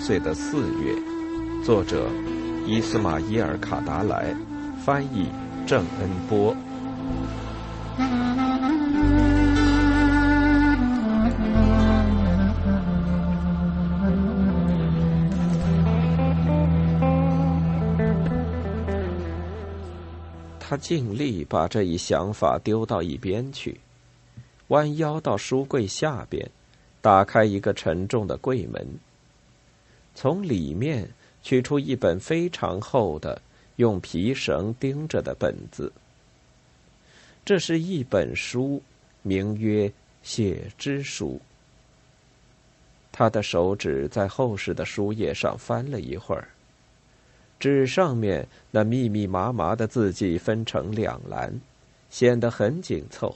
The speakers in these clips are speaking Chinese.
岁的四月，作者伊斯马伊尔·卡达莱，翻译郑恩波。他尽力把这一想法丢到一边去，弯腰到书柜下边，打开一个沉重的柜门，从里面取出一本非常厚的、用皮绳钉着的本子。这是一本书，名曰《写之书》。他的手指在厚实的书页上翻了一会儿。纸上面那密密麻麻的字迹分成两栏，显得很紧凑。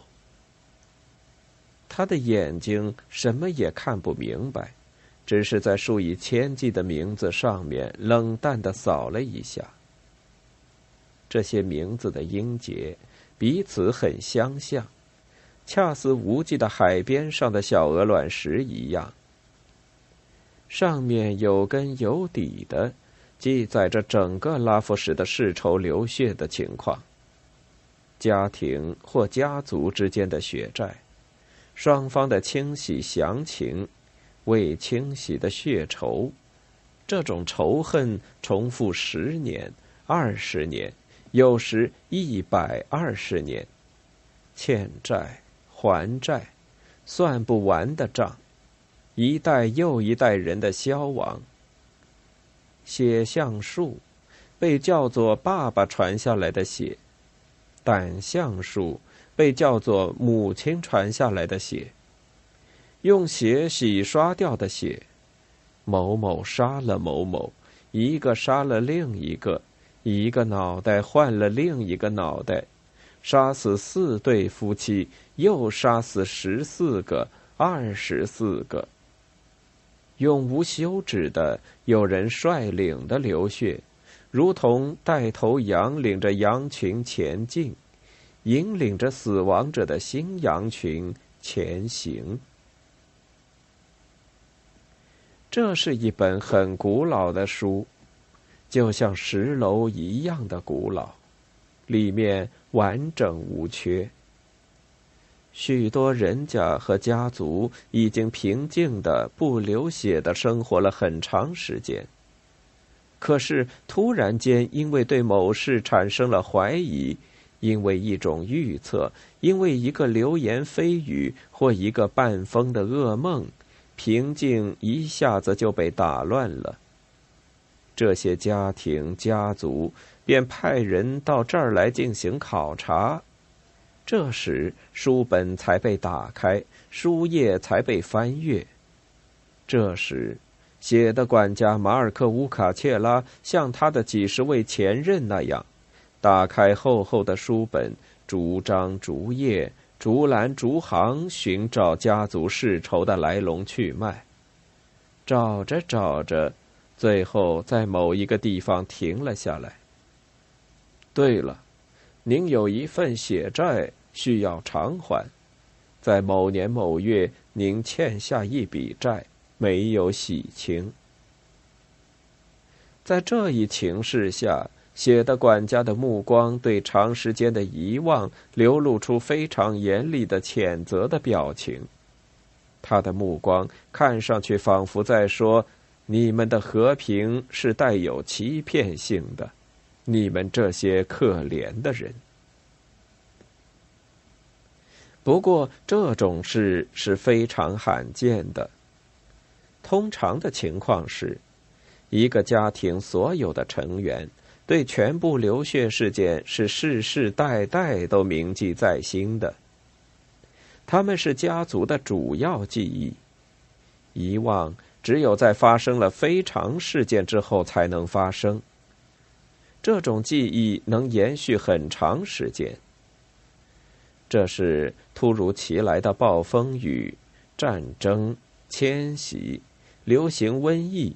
他的眼睛什么也看不明白，只是在数以千计的名字上面冷淡的扫了一下。这些名字的音节彼此很相像，恰似无际的海边上的小鹅卵石一样。上面有根有底的。记载着整个拉夫什的世仇流血的情况，家庭或家族之间的血债，双方的清洗详情，未清洗的血仇，这种仇恨重复十年、二十年，有时一百二十年，欠债还债，算不完的账，一代又一代人的消亡。血橡树被叫做爸爸传下来的血，胆橡树被叫做母亲传下来的血。用血洗刷掉的血，某某杀了某某，一个杀了另一个，一个脑袋换了另一个脑袋，杀死四对夫妻，又杀死十四个、二十四个。永无休止的，有人率领的流血，如同带头羊领着羊群前进，引领着死亡者的新羊群前行。这是一本很古老的书，就像石楼一样的古老，里面完整无缺。许多人家和家族已经平静的、不流血的生活了很长时间。可是突然间，因为对某事产生了怀疑，因为一种预测，因为一个流言蜚语或一个半疯的噩梦，平静一下子就被打乱了。这些家庭、家族便派人到这儿来进行考察。这时，书本才被打开，书页才被翻阅。这时，写的管家马尔克乌卡切拉像他的几十位前任那样，打开厚厚的书本，逐章逐页、逐栏逐行寻找家族世仇的来龙去脉。找着找着，最后在某一个地方停了下来。对了。您有一份血债需要偿还，在某年某月，您欠下一笔债，没有洗清。在这一情势下，写的管家的目光对长时间的遗忘流露出非常严厉的谴责的表情。他的目光看上去仿佛在说：“你们的和平是带有欺骗性的。”你们这些可怜的人。不过这种事是非常罕见的。通常的情况是，一个家庭所有的成员对全部流血事件是世世代代都铭记在心的。他们是家族的主要记忆。遗忘只有在发生了非常事件之后才能发生。这种记忆能延续很长时间。这是突如其来的暴风雨、战争、迁徙、流行瘟疫。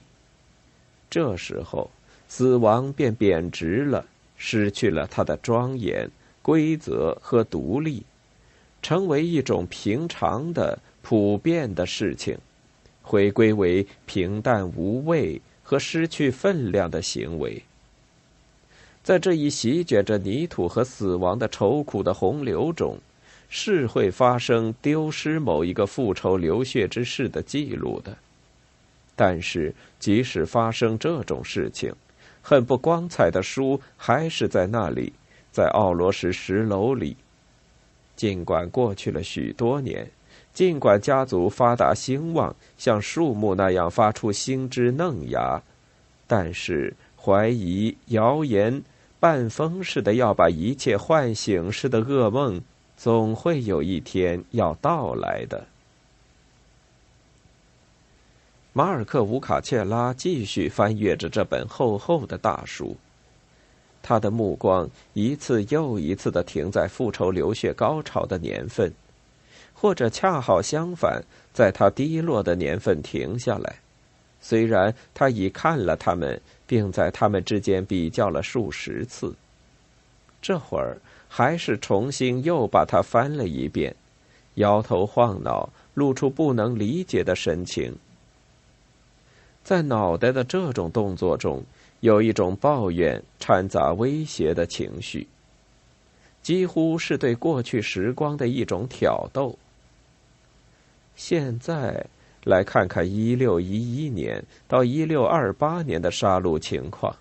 这时候，死亡便贬值了，失去了它的庄严、规则和独立，成为一种平常的、普遍的事情，回归为平淡无味和失去分量的行为。在这一席卷着泥土和死亡的愁苦的洪流中，是会发生丢失某一个复仇流血之事的记录的。但是，即使发生这种事情，很不光彩的书还是在那里，在奥罗什石楼里。尽管过去了许多年，尽管家族发达兴旺，像树木那样发出新枝嫩芽，但是怀疑、谣言。半疯似的要把一切唤醒似的噩梦，总会有一天要到来的。马尔克·乌卡切拉继续翻阅着这本厚厚的大书，他的目光一次又一次的停在复仇流血高潮的年份，或者恰好相反，在他低落的年份停下来。虽然他已看了他们。并在他们之间比较了数十次。这会儿还是重新又把它翻了一遍，摇头晃脑，露出不能理解的神情。在脑袋的这种动作中，有一种抱怨掺杂威胁的情绪，几乎是对过去时光的一种挑逗。现在。来看看一六一一年到一六二八年的杀戮情况。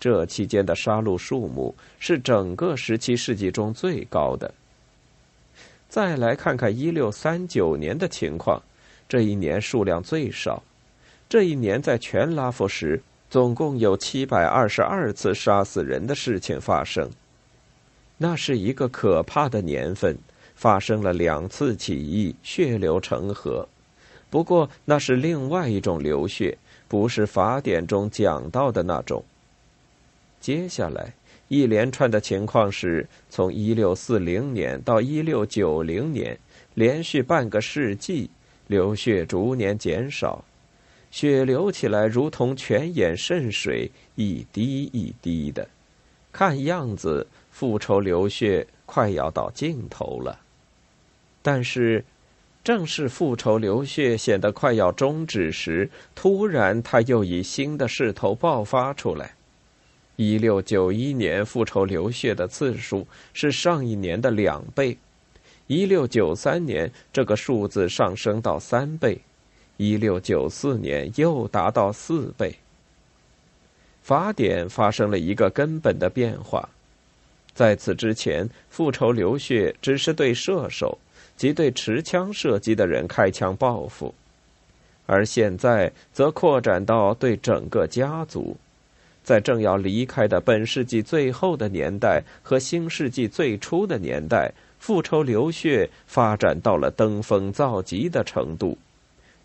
这期间的杀戮数目是整个十七世纪中最高的。再来看看一六三九年的情况，这一年数量最少。这一年在全拉夫时总共有七百二十二次杀死人的事情发生。那是一个可怕的年份，发生了两次起义，血流成河。不过那是另外一种流血，不是法典中讲到的那种。接下来一连串的情况是从一六四零年到一六九零年，连续半个世纪，流血逐年减少，血流起来如同泉眼渗水，一滴一滴的，看样子复仇流血快要到尽头了。但是。正是复仇流血显得快要终止时，突然他又以新的势头爆发出来。一六九一年复仇流血的次数是上一年的两倍，一六九三年这个数字上升到三倍，一六九四年又达到四倍。法典发生了一个根本的变化，在此之前，复仇流血只是对射手。及对持枪射击的人开枪报复，而现在则扩展到对整个家族。在正要离开的本世纪最后的年代和新世纪最初的年代，复仇流血发展到了登峰造极的程度，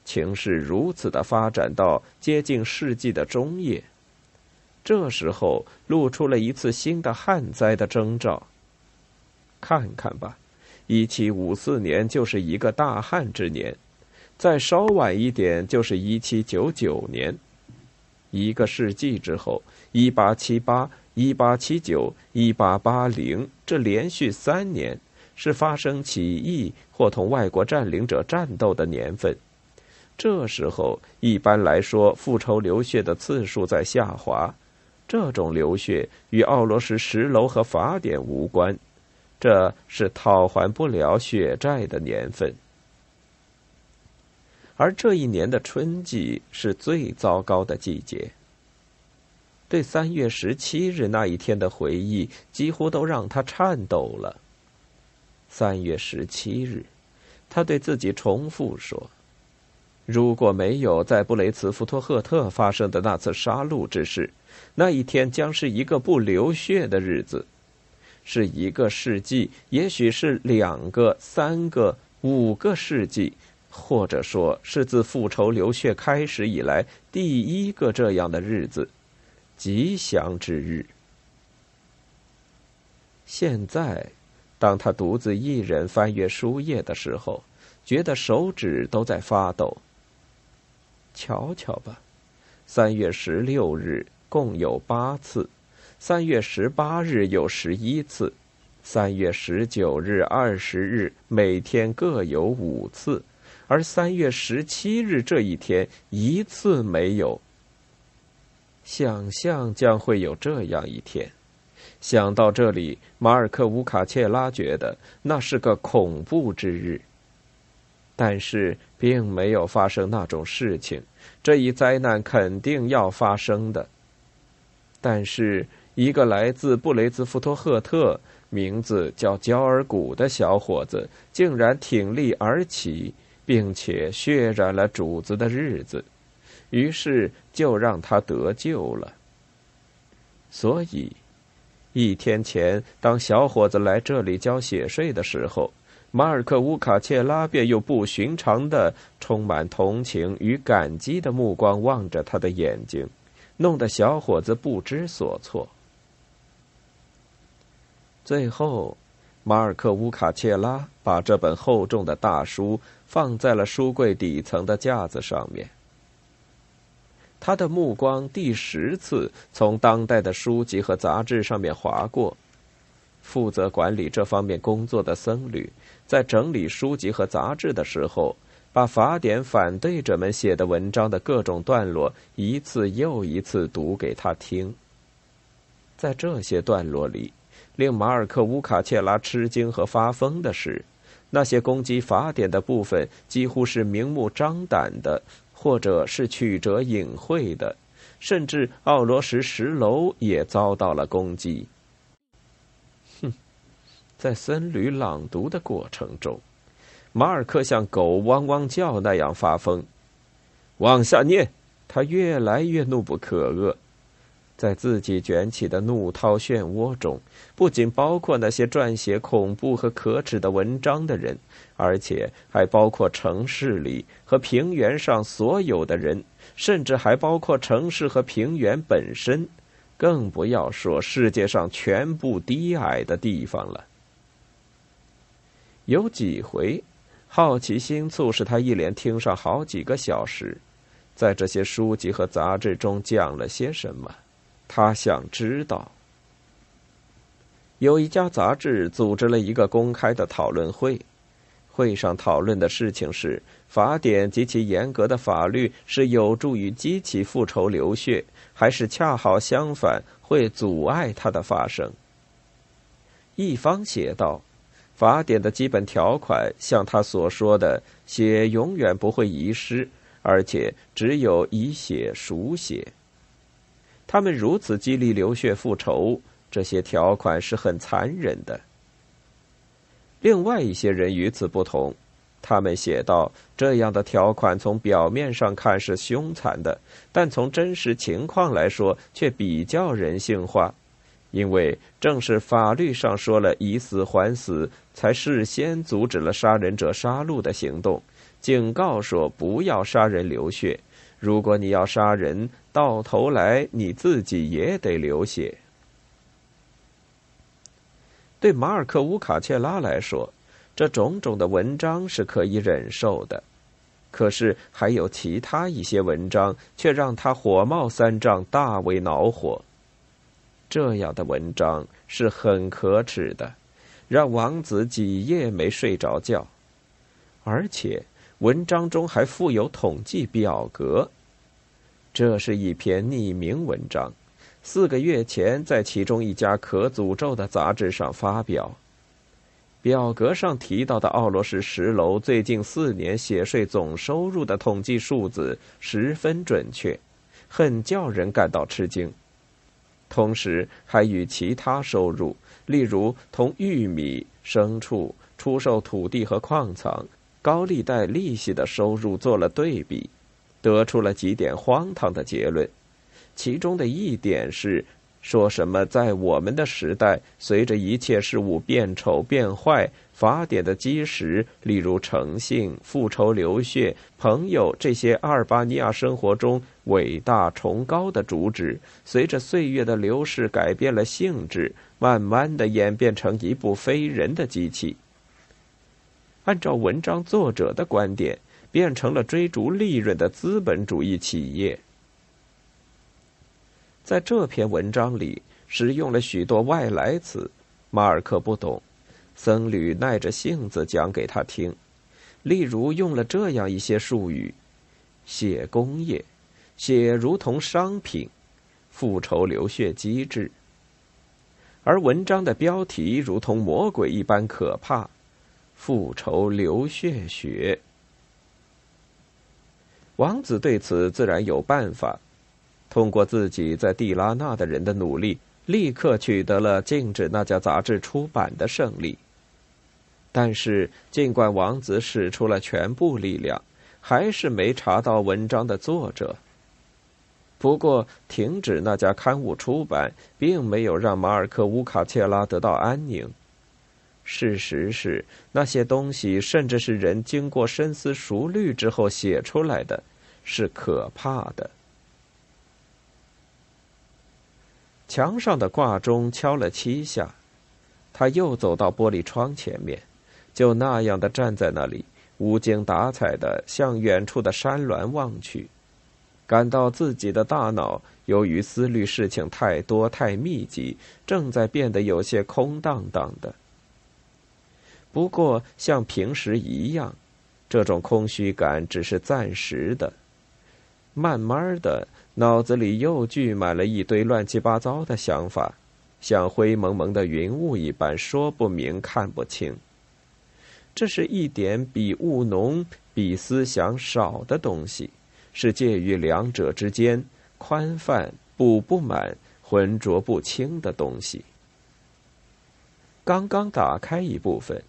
情势如此的发展到接近世纪的中叶，这时候露出了一次新的旱灾的征兆。看看吧。一七五四年就是一个大旱之年，再稍晚一点就是一七九九年。一个世纪之后，一八七八、一八七九、一八八零，这连续三年是发生起义或同外国占领者战斗的年份。这时候，一般来说，复仇流血的次数在下滑。这种流血与奥罗什石楼和法典无关。这是讨还不了血债的年份，而这一年的春季是最糟糕的季节。对三月十七日那一天的回忆，几乎都让他颤抖了。三月十七日，他对自己重复说：“如果没有在布雷茨福托赫特发生的那次杀戮之事，那一天将是一个不流血的日子。”是一个世纪，也许是两个、三个、五个世纪，或者说是自复仇流血开始以来第一个这样的日子，吉祥之日。现在，当他独自一人翻阅书页的时候，觉得手指都在发抖。瞧瞧吧，三月十六日共有八次。三月十八日有十一次，三月十九日、二十日每天各有五次，而三月十七日这一天一次没有。想象将会有这样一天。想到这里，马尔克乌卡切拉觉得那是个恐怖之日。但是，并没有发生那种事情。这一灾难肯定要发生的。但是，一个来自布雷兹福托赫特、名字叫焦尔古的小伙子，竟然挺立而起，并且血染了主子的日子。于是，就让他得救了。所以。一天前，当小伙子来这里交血税的时候，马尔克乌卡切拉便用不寻常的、充满同情与感激的目光望着他的眼睛，弄得小伙子不知所措。最后，马尔克乌卡切拉把这本厚重的大书放在了书柜底层的架子上面。他的目光第十次从当代的书籍和杂志上面划过。负责管理这方面工作的僧侣，在整理书籍和杂志的时候，把法典反对者们写的文章的各种段落一次又一次读给他听。在这些段落里，令马尔克乌卡切拉吃惊和发疯的是，那些攻击法典的部分几乎是明目张胆的。或者是曲折隐晦的，甚至奥罗什石楼也遭到了攻击。在僧侣朗读的过程中，马尔克像狗汪汪叫那样发疯，往下念，他越来越怒不可遏。在自己卷起的怒涛漩涡中，不仅包括那些撰写恐怖和可耻的文章的人，而且还包括城市里和平原上所有的人，甚至还包括城市和平原本身，更不要说世界上全部低矮的地方了。有几回，好奇心促使他一连听上好几个小时，在这些书籍和杂志中讲了些什么。他想知道，有一家杂志组织了一个公开的讨论会，会上讨论的事情是法典及其严格的法律是有助于激起复仇流血，还是恰好相反会阻碍它的发生。一方写道，法典的基本条款像他所说的，血永远不会遗失，而且只有以血赎血。他们如此激励流血复仇，这些条款是很残忍的。另外一些人与此不同，他们写道：这样的条款从表面上看是凶残的，但从真实情况来说却比较人性化，因为正是法律上说了以死还死，才事先阻止了杀人者杀戮的行动，警告说不要杀人流血。如果你要杀人，到头来你自己也得流血。对马尔克乌卡切拉来说，这种种的文章是可以忍受的，可是还有其他一些文章却让他火冒三丈，大为恼火。这样的文章是很可耻的，让王子几夜没睡着觉，而且。文章中还附有统计表格。这是一篇匿名文章，四个月前在其中一家可诅咒的杂志上发表。表格上提到的奥罗什十楼最近四年血税总收入的统计数字十分准确，很叫人感到吃惊。同时，还与其他收入，例如同玉米、牲畜、出售土地和矿藏。高利贷利息的收入做了对比，得出了几点荒唐的结论。其中的一点是，说什么在我们的时代，随着一切事物变丑变坏，法典的基石，例如诚信、复仇、流血、朋友这些阿尔巴尼亚生活中伟大崇高的主旨，随着岁月的流逝改变了性质，慢慢的演变成一部非人的机器。按照文章作者的观点，变成了追逐利润的资本主义企业。在这篇文章里，使用了许多外来词，马尔克不懂，僧侣耐着性子讲给他听。例如用了这样一些术语：血工业，血如同商品，复仇流血机制。而文章的标题如同魔鬼一般可怕，复仇流血血。王子对此自然有办法，通过自己在蒂拉纳的人的努力。立刻取得了禁止那家杂志出版的胜利。但是，尽管王子使出了全部力量，还是没查到文章的作者。不过，停止那家刊物出版，并没有让马尔科乌卡切拉得到安宁。事实是，那些东西，甚至是人经过深思熟虑之后写出来的，是可怕的。墙上的挂钟敲了七下，他又走到玻璃窗前面，就那样的站在那里，无精打采的向远处的山峦望去，感到自己的大脑由于思虑事情太多太密集，正在变得有些空荡荡的。不过像平时一样，这种空虚感只是暂时的，慢慢的。脑子里又聚满了一堆乱七八糟的想法，像灰蒙蒙的云雾一般，说不明，看不清。这是一点比务浓、比思想少的东西，是介于两者之间、宽泛、补不满、浑浊不清的东西。刚刚打开一部分，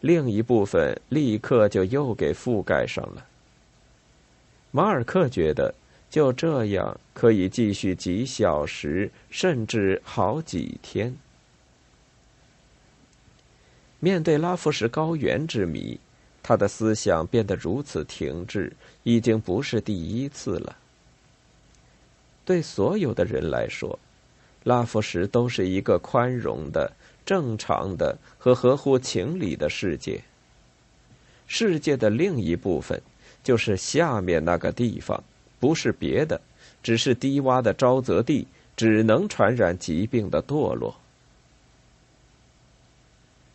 另一部分立刻就又给覆盖上了。马尔克觉得。就这样，可以继续几小时，甚至好几天。面对拉夫什高原之谜，他的思想变得如此停滞，已经不是第一次了。对所有的人来说，拉夫什都是一个宽容的、正常的和合乎情理的世界。世界的另一部分，就是下面那个地方。不是别的，只是低洼的沼泽地，只能传染疾病的堕落。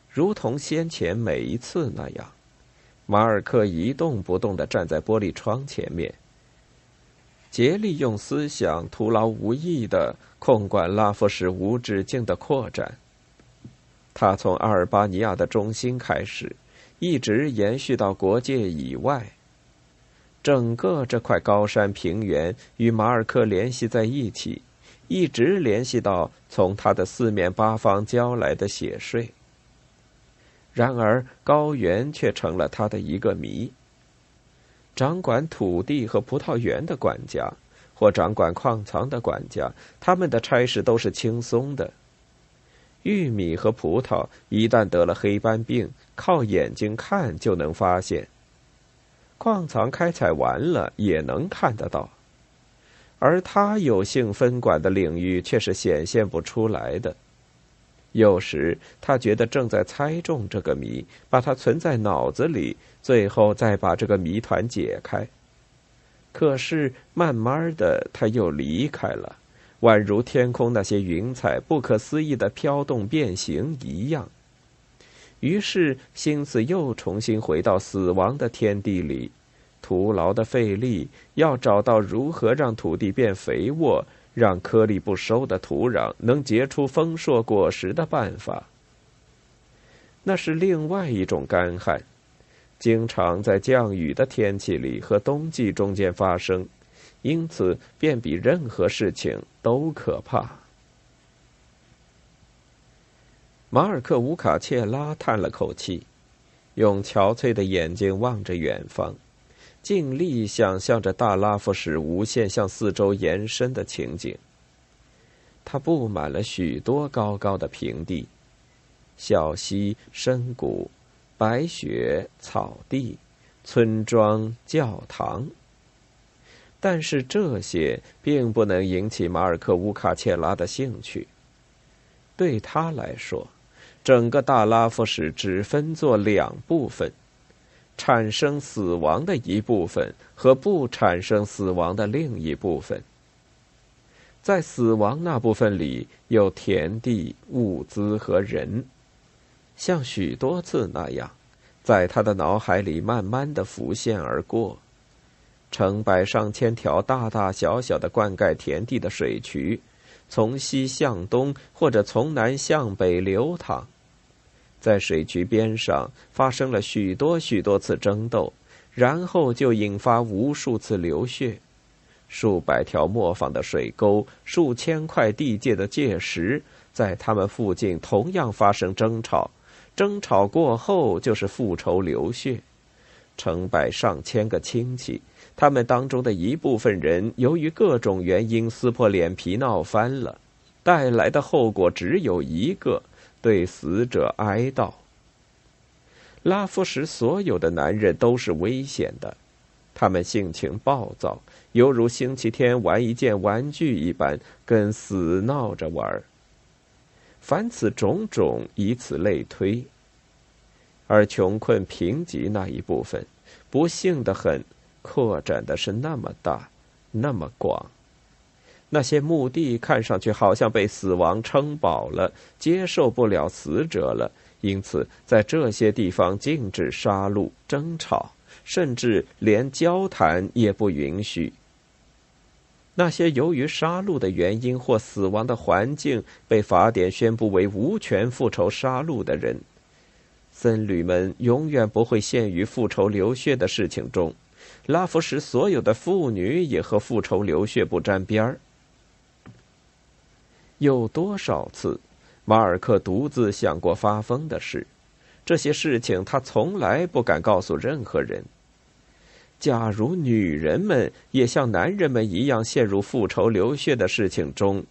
如同先前每一次那样，马尔克一动不动的站在玻璃窗前面，竭力用思想徒劳无益的控管拉夫什无止境的扩展。他从阿尔巴尼亚的中心开始，一直延续到国界以外。整个这块高山平原与马尔克联系在一起，一直联系到从他的四面八方交来的血税。然而，高原却成了他的一个谜。掌管土地和葡萄园的管家，或掌管矿藏的管家，他们的差事都是轻松的。玉米和葡萄一旦得了黑斑病，靠眼睛看就能发现。矿藏开采完了也能看得到，而他有幸分管的领域却是显现不出来的。有时他觉得正在猜中这个谜，把它存在脑子里，最后再把这个谜团解开。可是慢慢的他又离开了，宛如天空那些云彩不可思议的飘动变形一样。于是，心思又重新回到死亡的天地里，徒劳的费力，要找到如何让土地变肥沃，让颗粒不收的土壤能结出丰硕果实的办法。那是另外一种干旱，经常在降雨的天气里和冬季中间发生，因此便比任何事情都可怕。马尔克乌卡切拉叹了口气，用憔悴的眼睛望着远方，尽力想象着大拉夫什无限向四周延伸的情景。它布满了许多高高的平地，小溪、深谷、白雪、草地、村庄、教堂。但是这些并不能引起马尔克乌卡切拉的兴趣。对他来说，整个大拉夫什只分作两部分：产生死亡的一部分和不产生死亡的另一部分。在死亡那部分里有田地、物资和人，像许多次那样，在他的脑海里慢慢的浮现而过。成百上千条大大小小的灌溉田地的水渠，从西向东或者从南向北流淌，在水渠边上发生了许多许多次争斗，然后就引发无数次流血。数百条磨坊的水沟，数千块地界的界石，在他们附近同样发生争吵。争吵过后，就是复仇流血，成百上千个亲戚。他们当中的一部分人由于各种原因撕破脸皮闹翻了，带来的后果只有一个：对死者哀悼。拉夫什所有的男人都是危险的，他们性情暴躁，犹如星期天玩一件玩具一般，跟死闹着玩。凡此种种，以此类推。而穷困贫瘠那一部分，不幸的很。扩展的是那么大，那么广。那些墓地看上去好像被死亡撑饱了，接受不了死者了，因此在这些地方禁止杀戮、争吵，甚至连交谈也不允许。那些由于杀戮的原因或死亡的环境被法典宣布为无权复仇杀戮的人，僧侣们永远不会陷于复仇流血的事情中。拉夫什所有的妇女也和复仇流血不沾边儿。有多少次，马尔克独自想过发疯的事？这些事情他从来不敢告诉任何人。假如女人们也像男人们一样陷入复仇流血的事情中，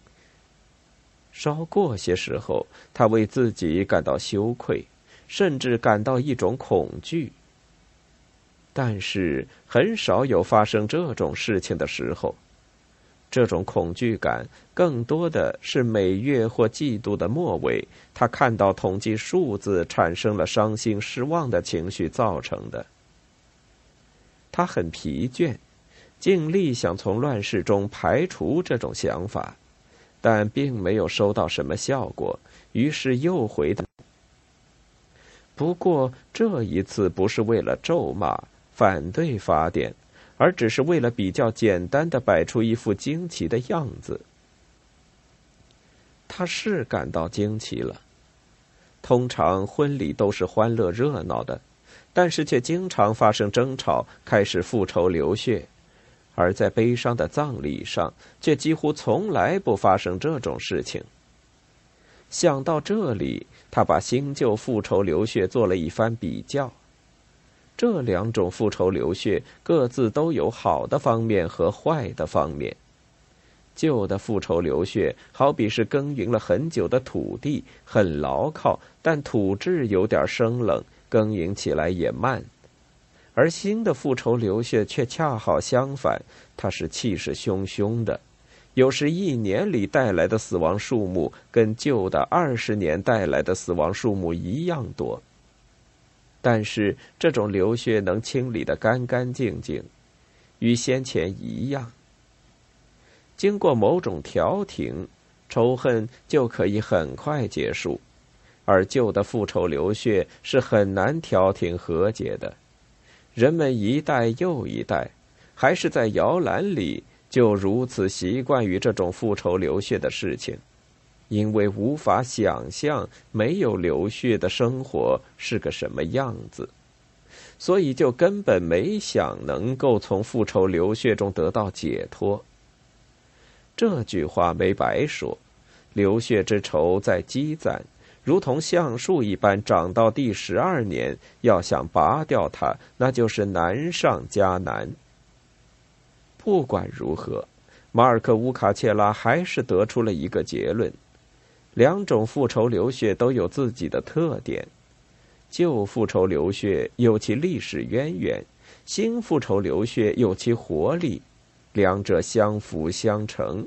稍过些时候，他为自己感到羞愧，甚至感到一种恐惧。但是很少有发生这种事情的时候，这种恐惧感更多的是每月或季度的末尾，他看到统计数字产生了伤心失望的情绪造成的。他很疲倦，尽力想从乱世中排除这种想法，但并没有收到什么效果，于是又回到。不过这一次不是为了咒骂。反对法典，而只是为了比较简单的摆出一副惊奇的样子。他是感到惊奇了。通常婚礼都是欢乐热闹的，但是却经常发生争吵，开始复仇流血；而在悲伤的葬礼上，却几乎从来不发生这种事情。想到这里，他把新旧复仇流血做了一番比较。这两种复仇流血各自都有好的方面和坏的方面。旧的复仇流血好比是耕耘了很久的土地，很牢靠，但土质有点生冷，耕耘起来也慢；而新的复仇流血却恰好相反，它是气势汹汹的，有时一年里带来的死亡数目跟旧的二十年带来的死亡数目一样多。但是这种流血能清理的干干净净，与先前一样。经过某种调停，仇恨就可以很快结束，而旧的复仇流血是很难调停和解的。人们一代又一代，还是在摇篮里，就如此习惯于这种复仇流血的事情。因为无法想象没有流血的生活是个什么样子，所以就根本没想能够从复仇流血中得到解脱。这句话没白说，流血之仇在积攒，如同橡树一般，长到第十二年，要想拔掉它，那就是难上加难。不管如何，马尔克乌卡切拉还是得出了一个结论。两种复仇流血都有自己的特点，旧复仇流血有其历史渊源，新复仇流血有其活力，两者相辅相成，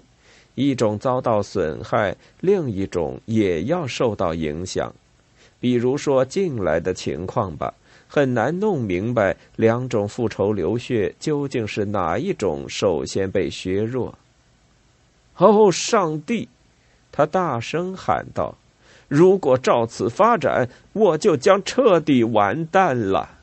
一种遭到损害，另一种也要受到影响。比如说近来的情况吧，很难弄明白两种复仇流血究竟是哪一种首先被削弱。哦，上帝！他大声喊道：“如果照此发展，我就将彻底完蛋了。